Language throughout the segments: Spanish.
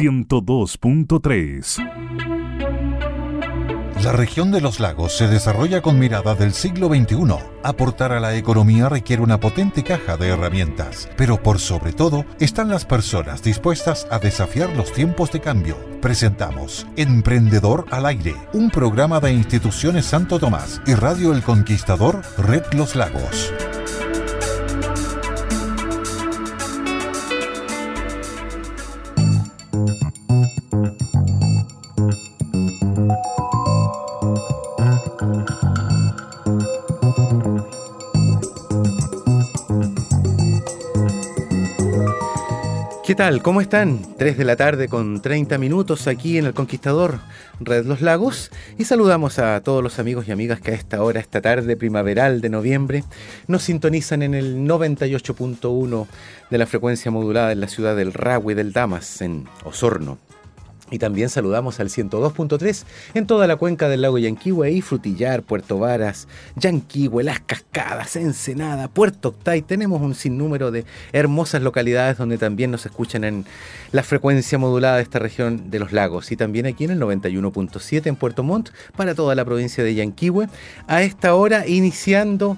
102.3. La región de los lagos se desarrolla con mirada del siglo XXI. Aportar a la economía requiere una potente caja de herramientas, pero por sobre todo están las personas dispuestas a desafiar los tiempos de cambio. Presentamos Emprendedor al Aire, un programa de instituciones Santo Tomás y Radio El Conquistador, Red Los Lagos. ¿Qué tal? ¿Cómo están? 3 de la tarde con 30 minutos aquí en El Conquistador, Red Los Lagos. Y saludamos a todos los amigos y amigas que a esta hora, esta tarde primaveral de noviembre, nos sintonizan en el 98.1 de la frecuencia modulada en la ciudad del Rahue del Damas, en Osorno. Y también saludamos al 102.3 en toda la cuenca del lago Yanquihue y Frutillar, Puerto Varas, Yanquihue, Las Cascadas, Ensenada, Puerto Octay. Tenemos un sinnúmero de hermosas localidades donde también nos escuchan en la frecuencia modulada de esta región de los lagos. Y también aquí en el 91.7 en Puerto Montt para toda la provincia de Yanquihue. A esta hora iniciando,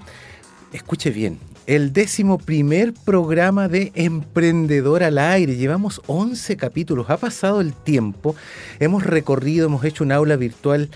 escuche bien, el décimo primer programa de Emprendedor al Aire. Llevamos 11 capítulos, ha pasado el tiempo, hemos recorrido, hemos hecho un aula virtual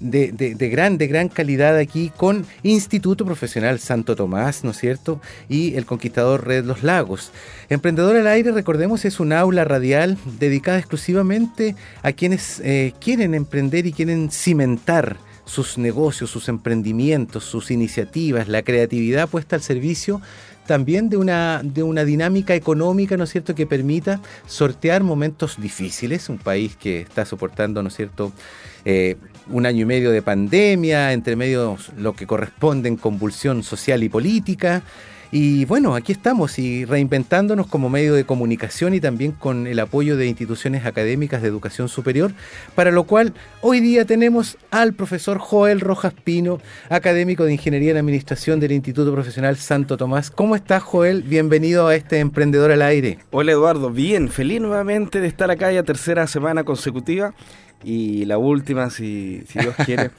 de, gran, de gran calidad aquí con Instituto Profesional Santo Tomás, ¿no es cierto? Y el Conquistador Red Los Lagos. Emprendedor al Aire, recordemos, es un aula radial dedicada exclusivamente a quienes eh, quieren emprender y quieren cimentar sus negocios, sus emprendimientos, sus iniciativas, la creatividad puesta al servicio también de una, de una dinámica económica, ¿no es cierto?, que permita sortear momentos difíciles, un país que está soportando, ¿no es cierto?, eh, un año y medio de pandemia, entre medio lo que corresponde en convulsión social y política, y bueno, aquí estamos y reinventándonos como medio de comunicación y también con el apoyo de instituciones académicas de educación superior, para lo cual hoy día tenemos al profesor Joel Rojas Pino, académico de Ingeniería en Administración del Instituto Profesional Santo Tomás. ¿Cómo estás, Joel? Bienvenido a este Emprendedor al Aire. Hola, Eduardo. Bien, feliz nuevamente de estar acá ya tercera semana consecutiva y la última, si, Dios quiere.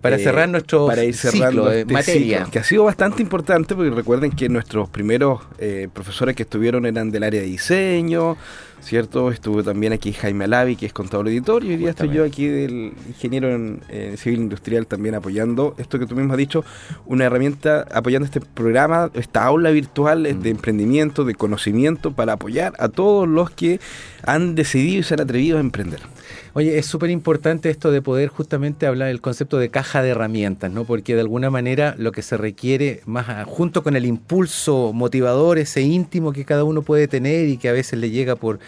para eh, cerrar nuestro para ir cerrando este materia. que ha sido bastante importante, porque recuerden que nuestros primeros eh, profesores que estuvieron eran del área de diseño, ¿cierto? Estuvo también aquí Jaime Alavi, que es contador editor, y hoy día estoy yo aquí del ingeniero en civil industrial también apoyando esto que tú mismo has dicho, una herramienta apoyando este programa, esta aula virtual de mm. emprendimiento, de conocimiento, para apoyar a todos los que han decidido y se han atrevido a emprender. Oye, es súper importante esto de poder justamente hablar del concepto de caja de herramientas, ¿no? Porque de alguna manera lo que se requiere, más junto con el impulso motivador, ese íntimo que cada uno puede tener y que a veces le llega por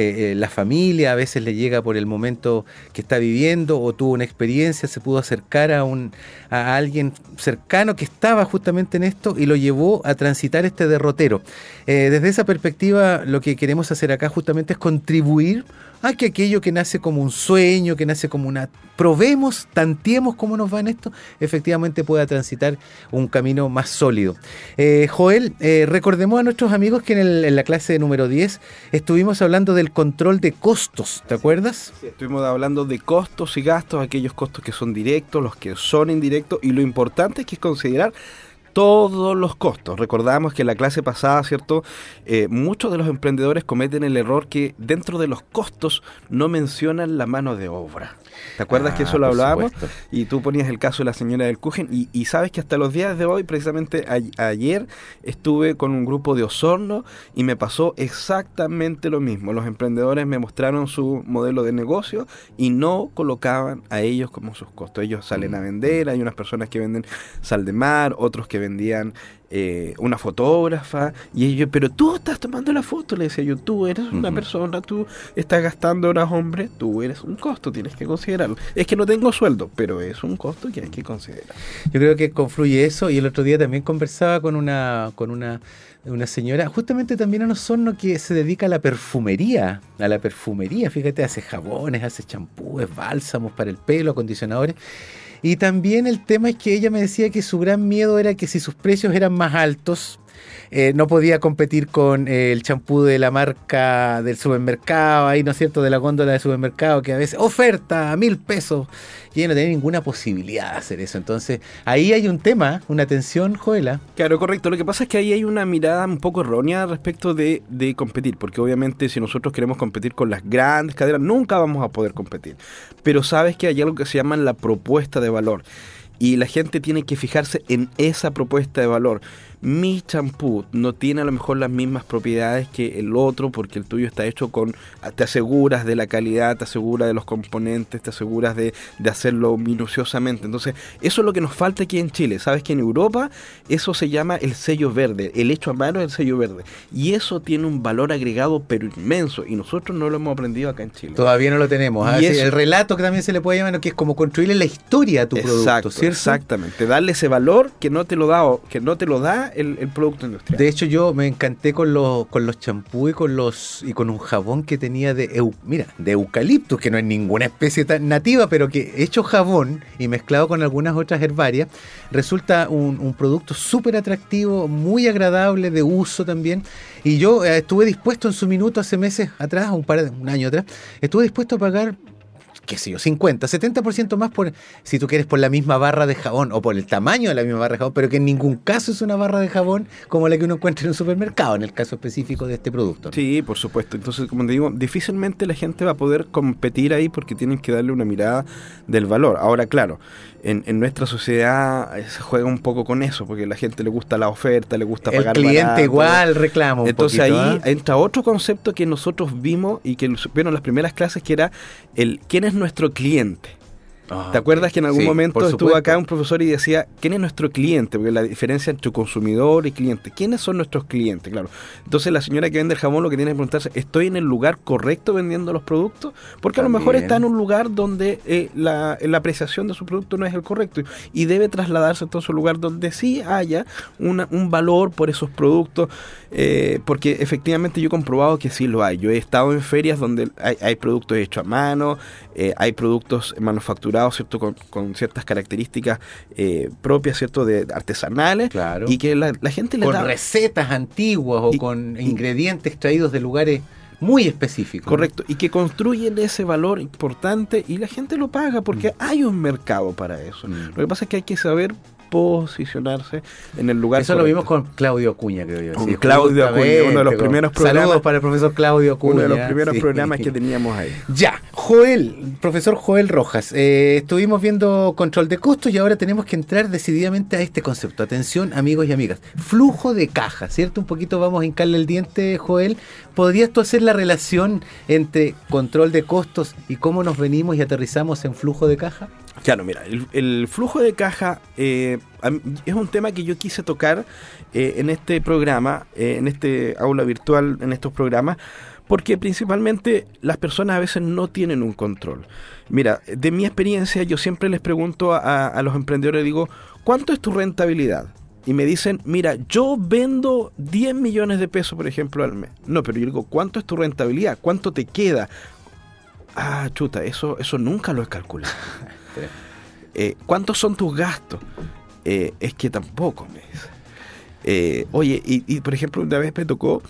eh, eh, la familia, a veces le llega por el momento que está viviendo o tuvo una experiencia, se pudo acercar a, un, a alguien cercano que estaba justamente en esto y lo llevó a transitar este derrotero. Eh, desde esa perspectiva, lo que queremos hacer acá justamente es contribuir a que aquello que nace como un sueño, que nace como una... Probemos, tanteemos cómo nos va en esto, efectivamente pueda transitar un camino más sólido. Joel, recordemos a nuestros amigos que en, la clase número 10 estuvimos hablando del control de costos, ¿te acuerdas? Sí, estuvimos hablando de costos y gastos, aquellos costos que son directos, los que son indirectos, y lo importante es que es considerar todos los costos. Recordamos que en la clase pasada, ¿cierto? Eh, muchos de los emprendedores cometen el error que dentro de los costos no mencionan la mano de obra. ¿Te acuerdas que eso lo ah, hablábamos? Y tú ponías el caso de la señora del Kuchen y, sabes que hasta los días de hoy, precisamente ayer, estuve con un grupo de Osorno y me pasó exactamente lo mismo. Los emprendedores me mostraron su modelo de negocio y no colocaban a ellos como sus costos. Ellos salen a mm. vender, hay unas personas que venden sal de mar, otros que vendían eh, una fotógrafa, y ellos, pero tú estás tomando la foto, le decía yo, tú eres una persona, tú estás gastando horas, hombre, tú eres un costo, tienes que considerarlo. Es que no tengo sueldo, pero es un costo que hay que considerar. Yo creo que confluye eso, y el otro día también conversaba con una, con una, una señora, justamente también en Osorno, que se dedica a la perfumería, a la perfumería, fíjate, hace jabones, hace champúes, bálsamos para el pelo, acondicionadores. Y también el tema es que ella me decía que su gran miedo era que si sus precios eran más altos, eh, no podía competir con eh, el champú de la marca del supermercado, ahí, ¿no es cierto?, de la góndola del supermercado, que a veces oferta a mil pesos, y ella no tenía ninguna posibilidad de hacer eso. Entonces, ahí hay un tema, una tensión, Joela. Claro, correcto. Lo que pasa es que ahí hay una mirada un poco errónea respecto de, de competir, porque obviamente si nosotros queremos competir con las grandes cadenas, nunca vamos a poder competir. Pero sabes que hay algo que se llama la propuesta de valor y la gente tiene que fijarse en esa propuesta de valor mi champú no tiene a lo mejor las mismas propiedades que el otro porque el tuyo está hecho con, te aseguras de la calidad, te aseguras de los componentes, te aseguras de, hacerlo minuciosamente. Entonces, eso es lo que nos falta aquí en Chile. Sabes que en Europa eso se llama el sello verde, el hecho a mano es el sello verde. Y eso tiene un valor agregado pero inmenso y nosotros no lo hemos aprendido acá en Chile. Todavía no lo tenemos. ¿ah? el relato que también se le puede llamar, que es como construirle la historia a tu producto, ¿cierto? Exactamente, darle ese valor que no te lo da, que no te lo da el, producto industrial. De hecho, yo me encanté con los con los champús y con los y con un jabón que tenía de mira, de eucalipto, que no es ninguna especie tan nativa, pero que hecho jabón y mezclado con algunas otras herbarias, resulta un, producto súper atractivo, muy agradable de uso también. Y yo eh, estuve dispuesto en su minuto hace meses atrás, un par de un año atrás, estuve dispuesto a pagar qué sé yo, 50, 70% más por, si tú quieres, por la misma barra de jabón o por el tamaño de la misma barra de jabón, pero que en ningún caso es una barra de jabón como la que uno encuentra en un supermercado, en el caso específico de este producto. Sí, por supuesto. Entonces, como te digo, difícilmente la gente va a poder competir ahí porque tienen que darle una mirada del valor. Ahora, claro, en, nuestra sociedad eh, se juega un poco con eso, porque a la gente le gusta la oferta, le gusta pagar El cliente igual reclama un Entonces ahí ¿ah? entra otro concepto que nosotros vimos y que vieron las primeras clases, que era el quién es nuestro cliente. Ah, ¿Te acuerdas que en algún momento estuvo acá un profesor y decía, ¿quién es nuestro cliente? Porque la diferencia entre consumidor y cliente. ¿Quiénes son nuestros clientes? Claro. Entonces la señora que vende el jamón lo que tiene que preguntarse, ¿estoy en el lugar correcto vendiendo los productos? Porque a lo mejor está en un lugar donde eh, la, apreciación de su producto no es el correcto y debe trasladarse entonces a un lugar donde sí haya un valor por esos productos. Eh, porque efectivamente yo he comprobado que sí lo hay. Yo he estado en ferias donde hay, productos hechos a mano, eh, hay productos manufacturados, ¿cierto? Con, ciertas características eh, propias, ¿cierto? De artesanales. Claro. Y que la, gente le Con recetas antiguas o con ingredientes extraídos de lugares muy específicos. Correcto, y que construyen ese valor importante y la gente lo paga porque mm. hay un mercado para eso. Mm. Lo que pasa es que hay que saber posicionarse en el lugar. Eso lo vimos con Claudio Acuña, creo yo. Con Claudio Acuña, uno de los primeros programas. Saludos para el profesor Claudio Acuña. Uno de los primeros programas que teníamos ahí. Ya, Joel, profesor Joel Rojas. Eh, estuvimos viendo control de costos y ahora tenemos que entrar decididamente a este concepto. Atención, amigos y amigas. Flujo de caja, ¿cierto? Un poquito vamos a hincarle el diente, Joel. ¿Podrías tú hacer la relación entre control de costos y cómo nos venimos y aterrizamos en flujo de caja? Claro, mira, el, flujo de caja eh, es un tema que yo quise tocar eh, en este programa, eh, en este aula virtual, en estos programas, porque principalmente las personas a veces no tienen un control. Mira, de mi experiencia yo siempre les pregunto a, los emprendedores, digo, ¿cuánto es tu rentabilidad? y me dicen, mira, yo vendo 10 millones de pesos, por ejemplo, al mes. No, pero yo digo, ¿cuánto es tu rentabilidad? ¿Cuánto te queda? Ah, chuta, eso, eso nunca lo he calculado. Eh, ¿Cuántos son tus gastos? Eh, es que tampoco me dice. Eh, oye, y, y, por ejemplo, una vez me tocó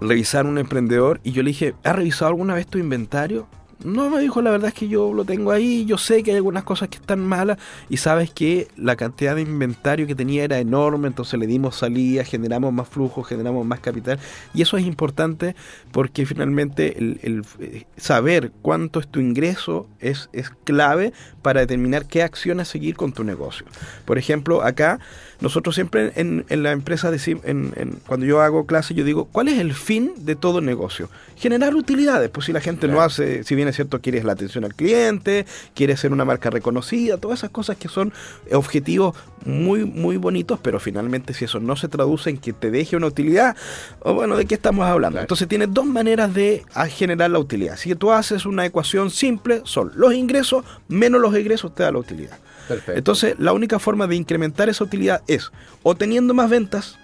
revisar un emprendedor y yo le dije, ¿has revisado alguna vez tu inventario? No, me dijo, la verdad es que yo lo tengo ahí, yo sé que hay algunas cosas que están malas y sabes que la cantidad de inventario que tenía era enorme, entonces le dimos salida, generamos más flujo, generamos más capital y eso es importante porque finalmente el, eh, saber cuánto es tu ingreso es, es clave para determinar qué acciones seguir con tu negocio. Por ejemplo, acá nosotros siempre en, la empresa, decimos, en, cuando yo hago clase, yo digo, ¿cuál es el fin de todo negocio? Generar utilidades. Pues si la gente no hace, si bien es cierto, quieres la atención al cliente, quieres ser una marca reconocida, todas esas cosas que son objetivos muy, muy bonitos, pero finalmente si eso no se traduce en que te deje una utilidad, o bueno, ¿de qué estamos hablando? Entonces tienes dos maneras de generar la utilidad. Si tú haces una ecuación simple, son los ingresos menos los egresos te da la utilidad. Entonces, la única forma de incrementar esa utilidad es o teniendo más ventas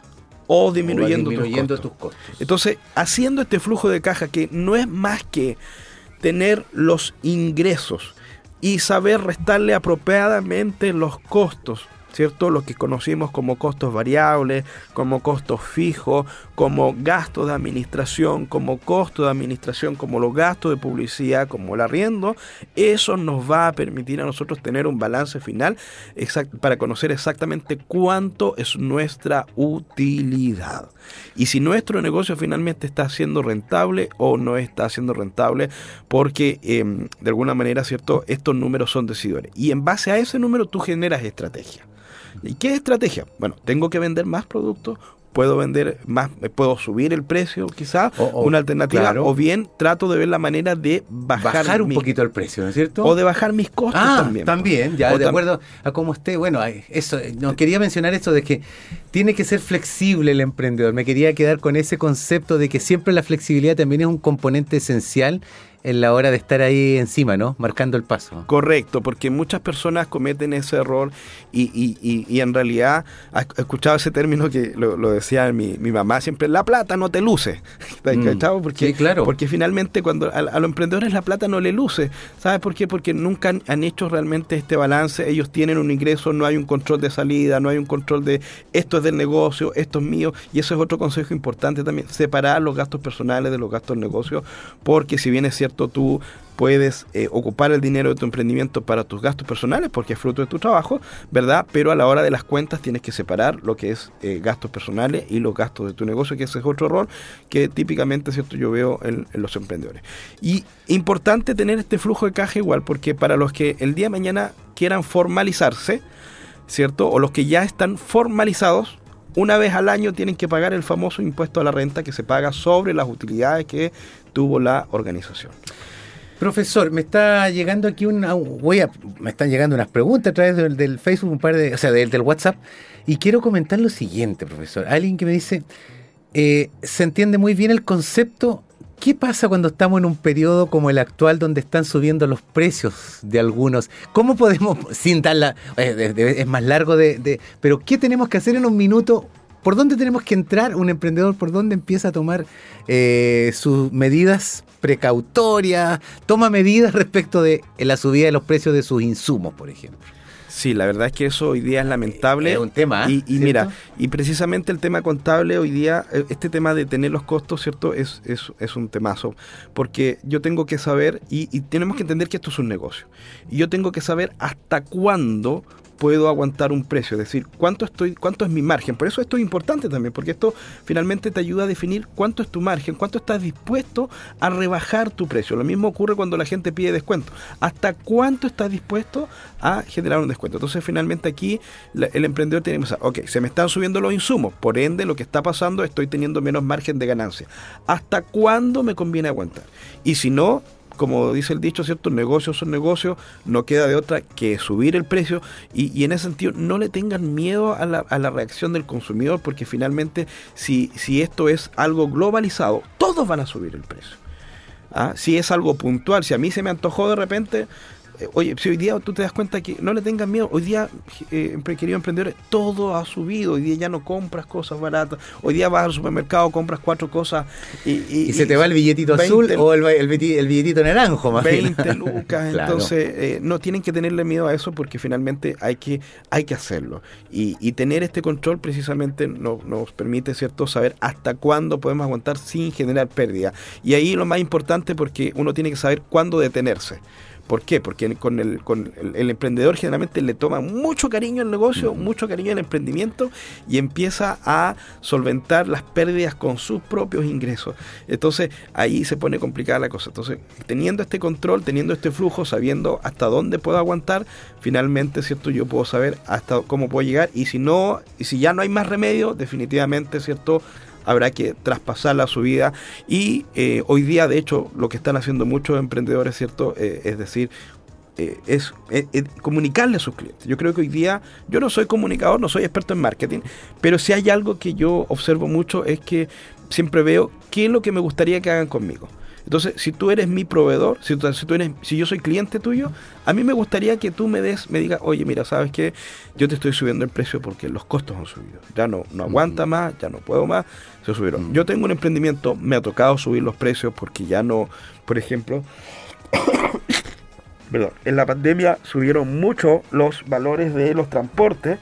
o disminuyendo, tus, costos. Entonces, haciendo este flujo de caja que no es más que tener los ingresos y saber restarle apropiadamente los costos ¿cierto? Lo que conocimos como costos variables, como costos fijos, como gastos de administración, como costo de administración, como los gastos de publicidad, como el arriendo, eso nos va a permitir a nosotros tener un balance final para conocer exactamente cuánto es nuestra utilidad. Y si nuestro negocio finalmente está siendo rentable o no está siendo rentable, porque em, de alguna manera, ¿cierto? Estos números son decidores. Y en base a ese número tú generas estrategia. ¿Y qué estrategia? Bueno, tengo que vender más productos puedo vender más, puedo subir el precio quizás, una alternativa, o bien trato de ver la manera de bajar, un poquito el precio, ¿no es cierto? O de bajar mis costos ah, también. También, ya de acuerdo a cómo esté. Bueno, eso, no, quería mencionar esto de que tiene que ser flexible el emprendedor. Me quería quedar con ese concepto de que siempre la flexibilidad también es un componente esencial en la hora de estar ahí encima, ¿no? Marcando el paso. Correcto, porque muchas personas cometen ese error y, y, y, en realidad, he escuchado ese término que lo, decía mi, mi, mamá siempre, la plata no te luce. Mm. Porque, sí, claro. porque finalmente cuando a, los emprendedores la plata no le luce. ¿Sabes por qué? Porque nunca han, hecho realmente este balance. Ellos tienen un ingreso, no hay un control de salida, no hay un control de esto es del negocio, esto es mío. Y eso es otro consejo importante también, separar los gastos personales de los gastos del negocio, porque si bien es cierto, tú puedes eh, ocupar el dinero de tu emprendimiento para tus gastos personales porque es fruto de tu trabajo, ¿verdad? Pero a la hora de las cuentas tienes que separar lo que es eh, gastos personales y los gastos de tu negocio, que ese es otro rol que típicamente, ¿cierto? Yo veo en, en los emprendedores. Y importante tener este flujo de caja igual porque para los que el día de mañana quieran formalizarse, ¿cierto? O los que ya están formalizados, una vez al año tienen que pagar el famoso impuesto a la renta que se paga sobre las utilidades que tuvo la organización. Profesor, me está llegando aquí una, voy a, me están llegando unas preguntas a través del, Facebook, un par de, o sea, del, WhatsApp, y quiero comentar lo siguiente, profesor. Alguien que me dice, eh, se entiende muy bien el concepto. ¿Qué pasa cuando estamos en un periodo como el actual donde están subiendo los precios de algunos? ¿Cómo podemos, sin darla, eh, es más largo de, de, pero qué tenemos que hacer en un minuto ¿Por dónde tenemos que entrar un emprendedor? ¿Por dónde empieza a tomar eh, sus medidas precautorias? Toma medidas respecto de la subida de los precios de sus insumos, por ejemplo. Sí, la verdad es que eso hoy día es lamentable. Es un tema. Y, mira, y precisamente el tema contable hoy día, eh, este tema de tener los costos, ¿cierto? Es, es, es un temazo. Porque yo tengo que saber, y, y, tenemos que entender que esto es un negocio. Y yo tengo que saber hasta cuándo puedo aguantar un precio, es decir, cuánto estoy, cuánto es mi margen. Por eso esto es importante también, porque esto finalmente te ayuda a definir cuánto es tu margen, cuánto estás dispuesto a rebajar tu precio. Lo mismo ocurre cuando la gente pide descuento. ¿Hasta cuánto estás dispuesto a generar un descuento? Entonces, finalmente aquí el emprendedor tiene que pensar, ok, se me están subiendo los insumos, por ende lo que está pasando estoy teniendo menos margen de ganancia. ¿Hasta cuándo me conviene aguantar? Y si no, como dice el dicho, ¿cierto? Negocios son negocios, no queda de otra que subir el precio y, en ese sentido no le tengan miedo a la, a la reacción del consumidor porque finalmente si, si esto es algo globalizado, todos van a subir el precio. ¿Ah? Si es algo puntual, si a mí se me antojó de repente, eh, oye, si hoy día tú te das cuenta que no le tengas miedo, hoy día, eh, queridos emprendedores, todo ha subido, hoy día ya no compras cosas baratas, hoy día vas al supermercado, compras cuatro cosas y... se te va el billetito azul o el, billetito naranjo más 20 lucas, entonces eh, no tienen que tenerle miedo a eso porque finalmente hay que, hay que hacerlo. Y, y tener este control precisamente no, nos permite, ¿cierto?, saber hasta cuándo podemos aguantar sin generar pérdida. Y ahí lo más importante porque uno tiene que saber cuándo detenerse. ¿Por qué? Porque con el, con el, emprendedor generalmente le toma mucho cariño al negocio, mucho cariño al emprendimiento y empieza a solventar las pérdidas con sus propios ingresos. Entonces ahí se pone complicada la cosa. Entonces, teniendo este control, teniendo este flujo, sabiendo hasta dónde puedo aguantar, finalmente, ¿cierto? Yo puedo saber hasta cómo puedo llegar y si no, y si ya no hay más remedio, definitivamente, ¿cierto? Habrá que traspasar la subida y eh, hoy día de hecho lo que están haciendo muchos emprendedores, ¿cierto? Eh, es decir, eh, es, comunicarle a sus clientes. Yo creo que hoy día, yo no soy comunicador, no soy experto en marketing, pero si hay algo que yo observo mucho es que siempre veo qué es lo que me gustaría que hagan conmigo. Entonces, si tú eres mi proveedor, si, tú, eres, si yo soy cliente tuyo, a mí me gustaría que tú me des, me digas, oye, mira, sabes que yo te estoy subiendo el precio porque los costos han subido. Ya no, no aguanta más, ya no puedo más, se subieron. Yo tengo un emprendimiento, me ha tocado subir los precios porque ya no, por ejemplo, perdón, en la pandemia subieron mucho los valores de los transportes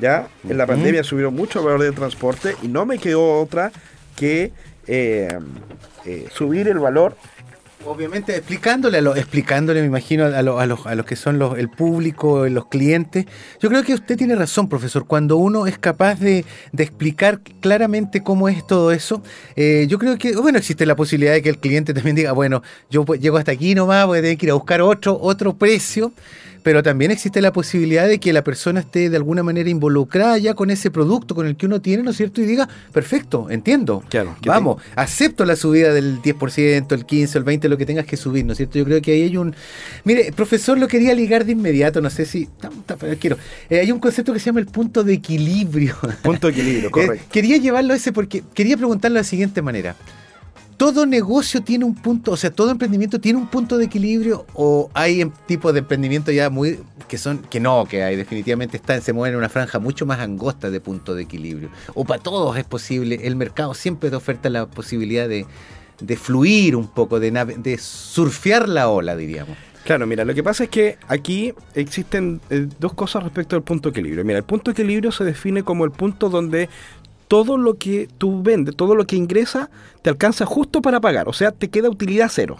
¿ya? En la pandemia subieron mucho el valor del transporte y no me quedó otra que eh, eh, subir el valor Obviamente explicándole, a lo- explicándole, me imagino, a, lo- a los, a los que son los, el público, los clientes. Yo creo que usted tiene razón, profesor. Cuando uno es capaz de, explicar claramente cómo es todo eso, eh, yo creo que, bueno, existe la posibilidad de que el cliente también diga, bueno, yo pues, llego hasta aquí nomás, voy a tener que ir a buscar otro, otro precio. Pero también existe la posibilidad de que la persona esté de alguna manera involucrada ya con ese producto con el que uno tiene, ¿no es cierto? Y diga, perfecto, entiendo. Claro, Vamos, acepto la subida del 10%, el 15%, el 20%, lo que tengas que subir, ¿no es cierto? Yo creo que ahí hay un... Mire, profesor, lo quería ligar de inmediato, no sé si... pero quiero. Eh, hay un concepto que se llama el punto de equilibrio. punto de equilibrio, Eh, correcto. quería llevarlo a ese porque quería preguntarlo de la siguiente manera. ¿Todo negocio tiene un punto, o sea, todo emprendimiento tiene un punto de equilibrio o hay em- tipos de emprendimiento ya muy que son que no, que hay definitivamente están se mueven en una franja mucho más angosta de punto de equilibrio? O para todos es posible, el mercado siempre te oferta la posibilidad de, fluir un poco, de, nave- de surfear la ola, diríamos. Claro, mira, lo que pasa es que aquí existen eh, dos cosas respecto al punto de equilibrio. Mira, el punto de equilibrio se define como el punto donde todo lo que tú vendes, todo lo que ingresa, te alcanza justo para pagar. O sea, te queda utilidad cero.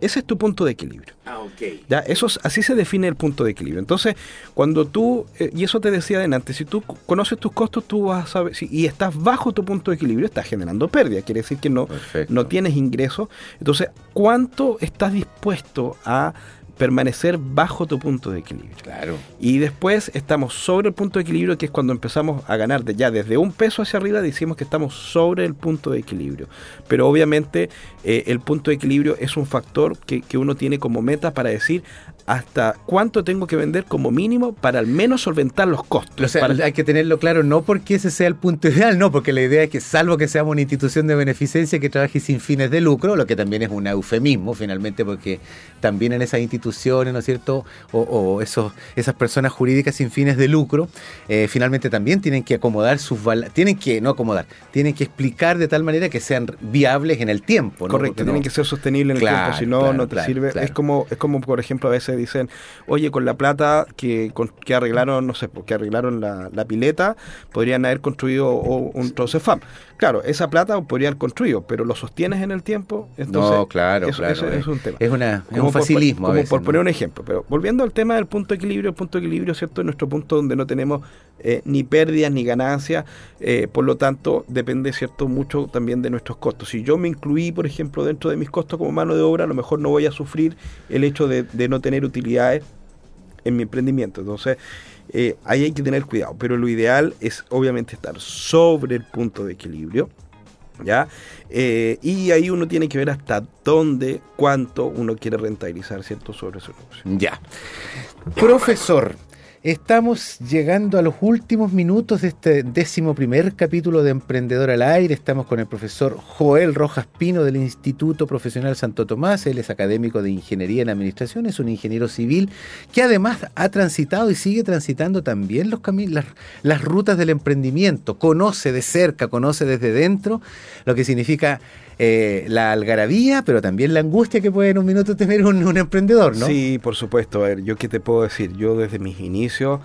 Ese es tu punto de equilibrio. Ah, ok. ¿ya? Eso es- así se define el punto de equilibrio. Entonces, cuando tú, eh, y eso te decía adelante, si tú conoces tus costos, tú vas a saber, si- y estás bajo tu punto de equilibrio, estás generando pérdida. Quiere decir que no, Perfecto. no tienes ingresos. Entonces, ¿cuánto estás dispuesto a permanecer bajo tu punto de equilibrio? Claro. Y después estamos sobre el punto de equilibrio, que es cuando empezamos a ganar de ya desde un peso hacia arriba, decimos que estamos sobre el punto de equilibrio. Pero obviamente eh, el punto de equilibrio es un factor que, que uno tiene como meta para decir hasta cuánto tengo que vender como mínimo para al menos solventar los costos. O sea, Para- hay que tenerlo claro, no porque ese sea el punto ideal, no, porque la idea es que salvo que seamos una institución de beneficencia que trabaje sin fines de lucro, lo que también es un eufemismo finalmente, porque también en esas instituciones, ¿no es cierto? O, o esos, esas personas jurídicas sin fines de lucro, eh, finalmente también tienen que acomodar sus tienen que, no acomodar, tienen que explicar de tal manera que sean viables en el tiempo. ¿no? Correcto, Porque tienen no- que ser sostenibles en el Claro, tiempo, si no, claro, no te claro, sirve. Es como, es como, por ejemplo, a veces dicen, oye, con la plata que, con- que arreglaron, no sé, porque arreglaron la, la pileta, podrían haber construido un trocefam. Claro, esa plata podría haber construido, pero lo sostienes en el tiempo, entonces no, claro, eso, claro. eso es, es un tema. es una, es un por- facilismo. a como veces, por ¿no? poner un ejemplo, pero volviendo al tema del punto de equilibrio, el punto de equilibrio, ¿cierto? Es nuestro punto donde no tenemos eh, ni pérdidas ni ganancias, eh, por lo tanto, depende, ¿cierto? Mucho también de nuestros costos. Si yo me incluí, por ejemplo, dentro de mis costos como mano de obra, a lo mejor no voy a sufrir el hecho de, de no tener utilidades en mi emprendimiento. Entonces, eh, ahí hay que tener cuidado, pero lo ideal es obviamente estar sobre el punto de equilibrio. ¿Ya? Eh, y ahí uno tiene que ver hasta dónde, cuánto uno quiere rentabilizar, ¿cierto? Sobre su negocio. Ya. Profesor, estamos llegando a los últimos minutos de este décimo primer capítulo de Emprendedor al Aire. Estamos con el profesor Joel Rojas Pino del Instituto Profesional Santo Tomás. Él es académico de Ingeniería en Administración, es un ingeniero civil que además ha transitado y sigue transitando también los las, las rutas del emprendimiento. Conoce de cerca, conoce desde dentro lo que significa eh, la algarabía, pero también la angustia que puede en un minuto tener un, emprendedor, ¿no? Sí, por supuesto. A ver, yo qué te puedo decir. Yo desde mis inicios,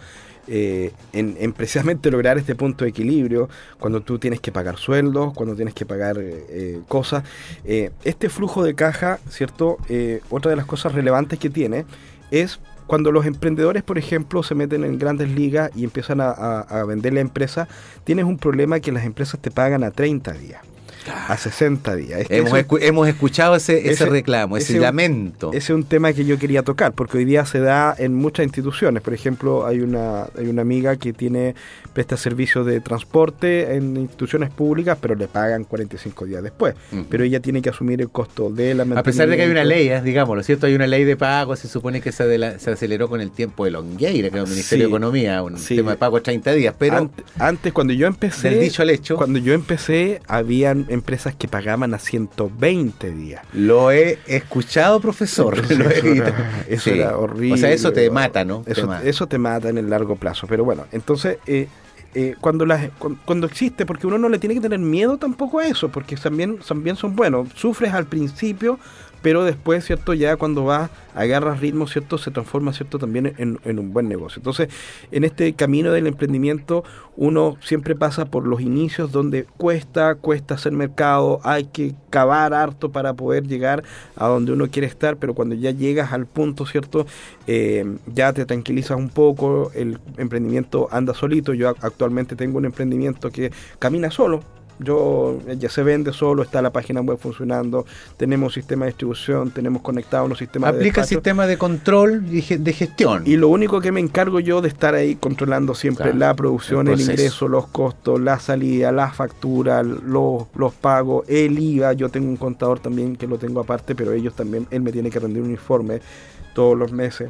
eh, en, en precisamente lograr este punto de equilibrio, cuando tú tienes que pagar sueldos, cuando tienes que pagar eh, cosas, eh, este flujo de caja, ¿cierto? Eh, otra de las cosas relevantes que tiene es cuando los emprendedores, por ejemplo, se meten en grandes ligas y empiezan a vender la empresa, tienes un problema que las empresas te pagan a 30 días, a 60 días. Este Hemos, es un- escu- hemos escuchado ese, ese, ese- reclamo, ese, ese- lamento. ese es un tema que yo quería tocar, porque hoy día se da en muchas instituciones. Por ejemplo, hay una, hay una amiga que tiene presta servicios de transporte en instituciones públicas, pero le pagan 45 días después. Pero ella tiene que asumir el costo de la A pesar de que hay una ley, ¿eh? digámoslo, ¿cierto? Hay una ley de pago, se supone que se, adela- se aceleró con el tiempo de Longueira, que es el Ministerio Sí, de Economía, un sí. tema de pago de 30 días, pero Ante- antes, cuando yo empecé, del dicho al hecho, cuando yo empecé, habían empresas que pagaban a 120 días. lo he escuchado, profesor. Entonces, Lo he eso era, eso Sí. era horrible. O sea, eso te mata, ¿no? Te Eso, mata. eso te mata en el largo plazo. Pero bueno, entonces, eh, eh, cuando, las, cuando, cuando existe, porque uno no le tiene que tener miedo tampoco a eso, porque también, también son buenos. Sufres al principio, pero después, ¿cierto? Ya cuando va, agarras ritmo, ¿cierto? Se transforma, ¿cierto? También en, un buen negocio. Entonces, en este camino del emprendimiento, uno siempre pasa por los inicios donde cuesta, cuesta hacer mercado, hay que cavar harto para poder llegar a donde uno quiere estar, pero cuando ya llegas al punto, ¿cierto? Eh, ya te tranquilizas un poco, el emprendimiento anda solito. Yo actualmente tengo un emprendimiento que camina solo, yo ya se vende solo, está la página web funcionando, tenemos sistema de distribución, tenemos conectado unos sistemas Aplica de sistema de control y de gestión. Y lo único que me encargo yo de estar ahí controlando siempre la producción, el, ingreso, los costos, la salida, la factura, los, los pagos, el IVA. Yo tengo un contador también que lo tengo aparte, pero ellos también, él me tiene que rendir un informe todos los meses.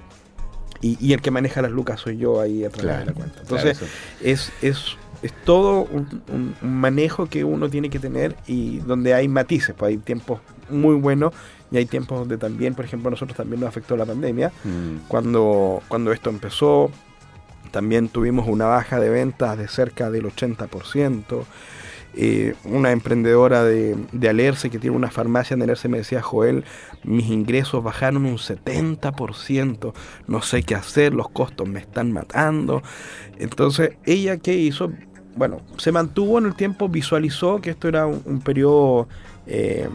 Y, el que maneja las lucas soy yo ahí a través de la cuenta. Entonces, es, es es todo un, manejo que uno tiene que tener y donde hay matices, pues hay tiempos muy buenos y hay tiempos donde también, por ejemplo, a nosotros también nos afectó la pandemia. Mm. Cuando, cuando esto empezó, también tuvimos una baja de ventas de cerca del 80%. Eh, una emprendedora de, de, Alerce que tiene una farmacia en Alerce me decía, Joel, mis ingresos bajaron un 70%, no sé qué hacer, los costos me están matando. Entonces, ella qué hizo? Bueno, se mantuvo en el tiempo, visualizó que esto era un, periodo... Eh,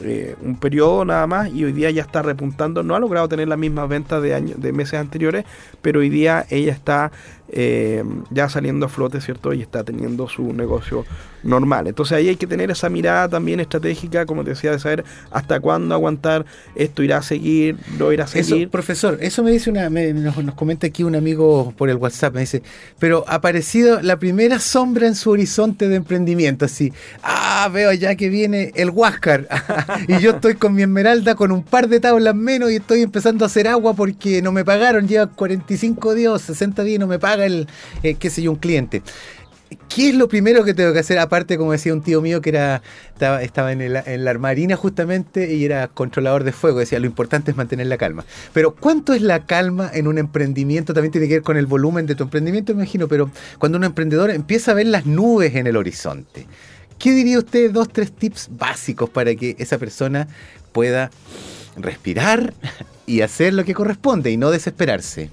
eh, un periodo nada más y hoy día ya está repuntando. No ha logrado tener las mismas ventas de, años, de meses anteriores, pero hoy día ella está eh, ya saliendo a flote, ¿cierto? Y está teniendo su negocio normal. Entonces ahí hay que tener esa mirada también estratégica, como te decía, de saber hasta cuándo aguantar, esto irá a seguir, no irá a seguir. profesor, eso me dice una, nos, comenta aquí un amigo por el WhatsApp, me dice, pero ha aparecido la primera sombra en su horizonte de emprendimiento, así, ah, veo ya que viene el Huáscar, y yo estoy con mi esmeralda con un par de tablas menos y estoy empezando a hacer agua porque no me pagaron, lleva 45 días, 60 días y no me el, eh, qué sé yo, un cliente. ¿Qué es lo primero que tengo que hacer? Aparte, como decía un tío mío que era estaba, en, en, la armarina justamente y era controlador de fuego. Decía, lo importante es mantener la calma. Pero ¿cuánto es la calma en un emprendimiento? También tiene que ver con el volumen de tu emprendimiento, me imagino. Pero cuando un emprendedor empieza a ver las nubes en el horizonte, ¿qué diría usted? Dos, tres tips básicos para que esa persona pueda respirar y hacer lo que corresponde y no desesperarse.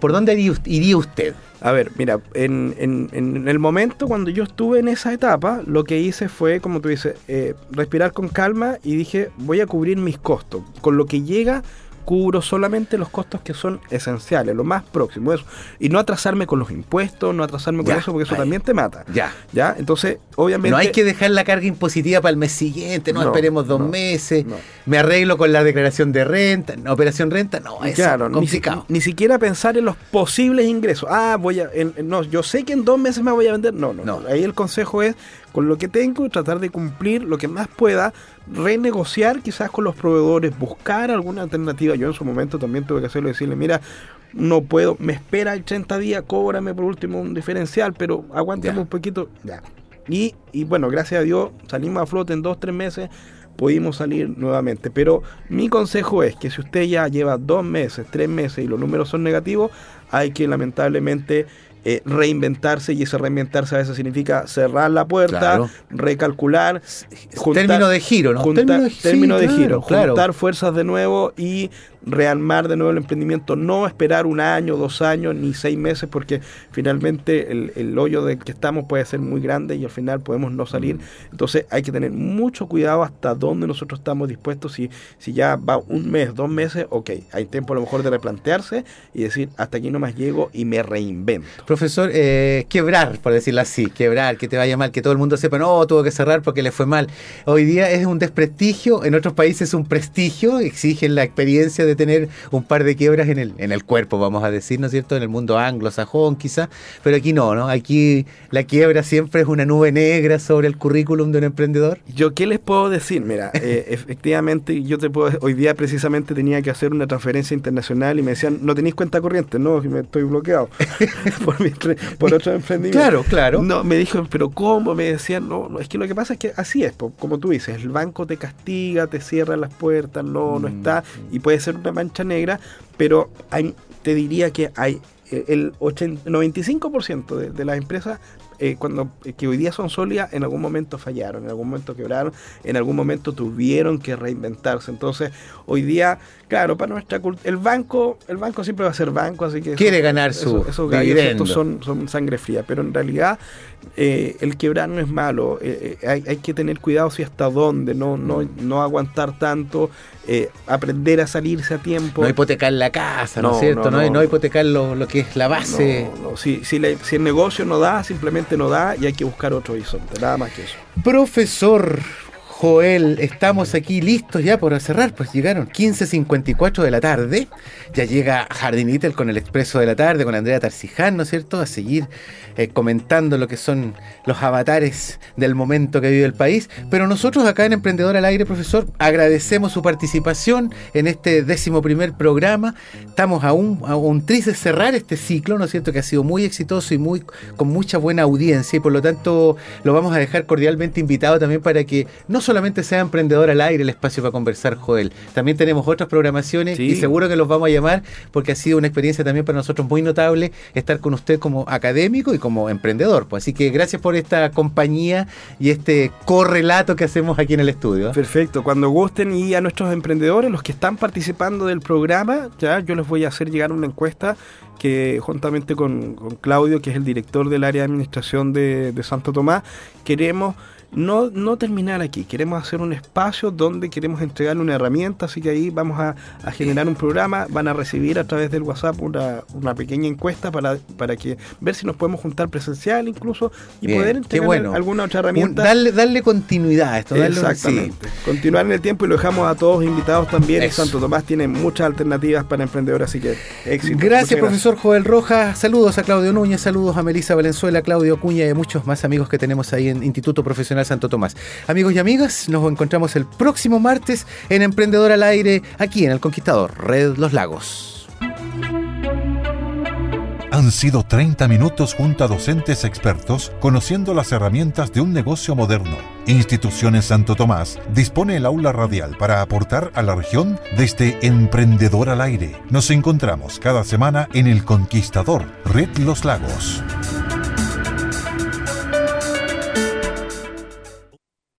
¿Por dónde iría usted? A ver, mira, en, en, el momento cuando yo estuve en esa etapa, lo que hice fue, como tú dices, eh, respirar con calma y dije, voy a cubrir mis costos. Con lo que llega, cubro solamente los costos que son esenciales, lo más próximo, eso. Y no atrasarme con los impuestos, no atrasarme con eso, porque eso también te mata. Ya. Ya, entonces, obviamente. No hay que dejar la carga impositiva para el mes siguiente, no, esperemos dos meses, me arreglo con la declaración de renta, operación renta, no, es complicado. Ni, siquiera pensar en los posibles ingresos. Ah, voy a. no, yo sé que en dos meses me voy a vender. No, no, no. Ahí el consejo es con lo que tengo, tratar de cumplir lo que más pueda, renegociar quizás con los proveedores, buscar alguna alternativa. Yo en su momento también tuve que hacerlo, decirle, mira, no puedo, me espera el 30 días, cóbrame por último un diferencial, pero aguántame un poquito. Ya. Y, y bueno, gracias a Dios salimos a flote en dos, tres meses, pudimos salir nuevamente. Pero mi consejo es que si usted ya lleva dos meses, tres meses y los números son negativos, hay que lamentablemente eh, reinventarse y ese reinventarse a veces significa cerrar la puerta, recalcular, término de giro, ¿no? término de, giro, juntar fuerzas de nuevo y rearmar de nuevo el emprendimiento, no esperar un año, dos años, ni seis meses, porque finalmente el, hoyo del que estamos puede ser muy grande y al final podemos no salir. Mm. Entonces hay que tener mucho cuidado hasta dónde nosotros estamos dispuestos. Si, si ya va un mes, dos meses, ok, hay tiempo a lo mejor de replantearse y decir, hasta aquí no más llego y me reinvento. Profesor, eh, quebrar, por decirlo así, quebrar, que te vaya mal, que todo el mundo sepa, no, tuvo que cerrar porque le fue mal. Hoy día es un desprestigio, en otros países es un prestigio, exigen la experiencia de tener un par de quiebras en el, en el cuerpo, vamos a decir, ¿no es cierto? En el mundo anglosajón quizá, pero aquí no, ¿no? Aquí la quiebra siempre es una nube negra sobre el currículum de un emprendedor. Yo, ¿qué les puedo decir? Mira, eh, efectivamente, yo te puedo, hoy día precisamente tenía que hacer una transferencia internacional y me decían, no tenéis cuenta corriente, no, me estoy bloqueado por, por otro emprendimiento. Claro, claro. No, me dijo, pero ¿cómo? Me decían, no, no, es que lo que pasa es que así es, como tú dices, el banco te castiga, te cierra las puertas, no, no mm, está, y puede ser una mancha negra, pero hay, te diría que hay eh, el 95% de, de las empresas eh, cuando eh, que hoy día son sólidas, en algún momento fallaron, en algún momento quebraron, en algún momento tuvieron que reinventarse. Entonces, hoy día, claro, para nuestra el banco, el banco siempre va a ser banco, así que quiere ganar su esos gallos son, son sangre fría, pero en realidad eh, el quebrar no es malo, eh, eh, hay, hay, que tener cuidado si hasta dónde, no, no, no aguantar tanto, aprender a salirse a tiempo. No hipotecar la casa, ¿no, es cierto? No, no, hipotecar lo, lo, que es la base. Si, si, si el negocio no da, simplemente no da y hay que buscar otro horizonte, nada más que eso. Profesor, Joel, estamos aquí listos ya por cerrar, pues llegaron 15.54 de la tarde, ya llega Jardinitel con el Expreso de la tarde, con Andrea Tarciján, ¿no es cierto?, a seguir eh, comentando lo que son los avatares del momento que vive el país, pero nosotros acá en Emprendedor al Aire, profesor, agradecemos su participación en este décimo primer programa, estamos a un, a cerrar este ciclo, ¿no es cierto?, que ha sido muy exitoso y muy con mucha buena audiencia y por lo tanto lo vamos a dejar cordialmente invitado también para que no solamente sea Emprendedor al Aire el espacio para conversar, Joel. También tenemos otras programaciones y seguro que los vamos a llamar porque ha sido una experiencia también para nosotros muy notable estar con usted como académico y como emprendedor. Pues. Así que gracias por esta compañía y este correlato que hacemos aquí en el estudio. Perfecto. Cuando gusten y a nuestros emprendedores, los que están participando del programa, ya yo les voy a hacer llegar una encuesta que juntamente con, Claudio, que es el director del área de administración de, de Santo Tomás, queremos no, no terminar aquí, queremos hacer un espacio donde queremos entregarle una herramienta, así que ahí vamos a, generar un programa, van a recibir a través del WhatsApp una, una pequeña encuesta para, para que ver si nos podemos juntar presencial incluso y poder entregar alguna otra herramienta. darle, darle continuidad a esto. Exactamente. Continuar en el tiempo y lo dejamos a todos invitados también. Santo Tomás tiene muchas alternativas para emprendedores, así que éxito. Gracias, profesor Joel Rojas. Saludos a Claudio Núñez, saludos a Melisa Valenzuela, Claudio Cuña y muchos más amigos que tenemos ahí en Instituto Profesional Santo Tomás. Amigos y amigas, nos encontramos el próximo martes en Emprendedor al Aire, aquí en El Conquistador, Red Los Lagos. Han sido 30 minutos junto a docentes expertos conociendo las herramientas de un negocio moderno. Instituciones Santo Tomás dispone el aula radial para aportar a la región desde Emprendedor al Aire. Nos encontramos cada semana en El Conquistador, Red Los Lagos.